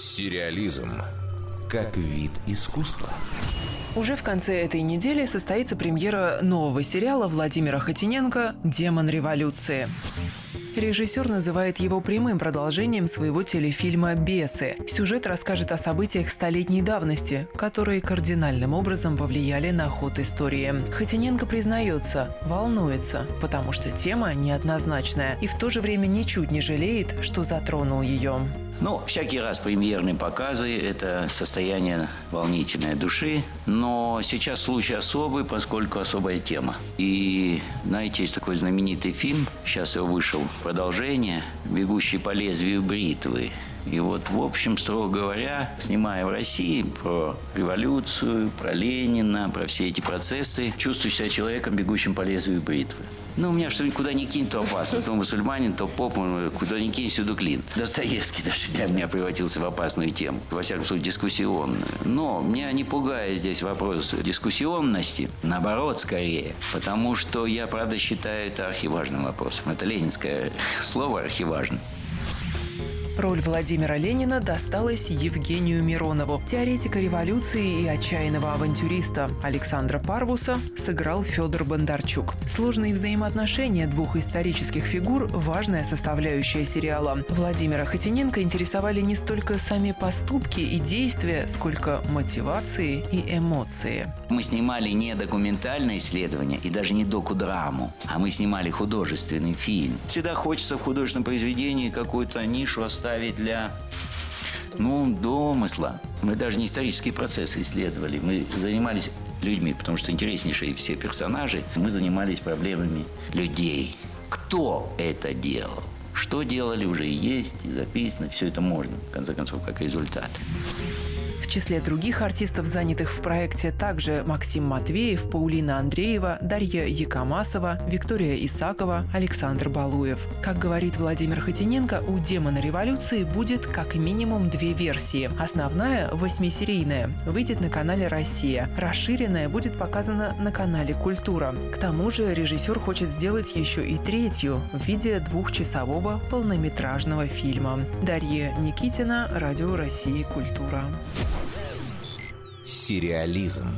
Сериализм как вид искусства. Уже в конце этой недели состоится премьера нового сериала Владимира Хотиненко «Демон революции». Режиссер называет его прямым продолжением своего телефильма «Бесы». Сюжет расскажет о событиях столетней давности, которые кардинальным образом повлияли на ход истории. Хотиненко признается, волнуется, потому что тема неоднозначная и в то же время ничуть не жалеет, что затронул ее. Ну, всякий раз премьерные показы – это состояние волнительной души, но сейчас случай особый, поскольку особая тема. И, знаете, есть такой знаменитый фильм, сейчас его вышел продолжение «Бегущий по лезвию бритвы». И вот, в общем, строго говоря, снимая в России про революцию, про Ленина, про все эти процессы, чувствую себя человеком, бегущим по лезвию бритвы. Ну, у меня что никуда не кинь, то опасно. То мусульманин, то поп, куда ни кинь, всюду клин. Достоевский даже для меня превратился в опасную тему. Во всяком случае, дискуссионную. Но меня не пугает здесь вопрос дискуссионности. Наоборот, скорее. Потому что я, правда, считаю это архиважным вопросом. Это ленинское слово архиважно. Роль Владимира Ленина досталась Евгению Миронову. Теоретика революции и отчаянного авантюриста Александра Парвуса сыграл Федор Бондарчук. Сложные взаимоотношения двух исторических фигур – важная составляющая сериала. Владимира Хотиненко интересовали не столько сами поступки и действия, сколько мотивации и эмоции. Мы снимали не документальное исследование и даже не докудраму, а мы снимали художественный фильм. Всегда хочется в художественном произведении какую-то нишу оставить оставить для ну, домысла. Мы даже не исторические процессы исследовали. Мы занимались людьми, потому что интереснейшие все персонажи. Мы занимались проблемами людей. Кто это делал? Что делали, уже и есть, записано. Все это можно, в конце концов, как результат числе других артистов, занятых в проекте, также Максим Матвеев, Паулина Андреева, Дарья Якомасова, Виктория Исакова, Александр Балуев. Как говорит Владимир Хотиненко, у «Демона революции» будет как минимум две версии. Основная, восьмисерийная, выйдет на канале «Россия». Расширенная будет показана на канале «Культура». К тому же режиссер хочет сделать еще и третью в виде двухчасового полнометражного фильма. Дарья Никитина, Радио России «Культура». Сериализм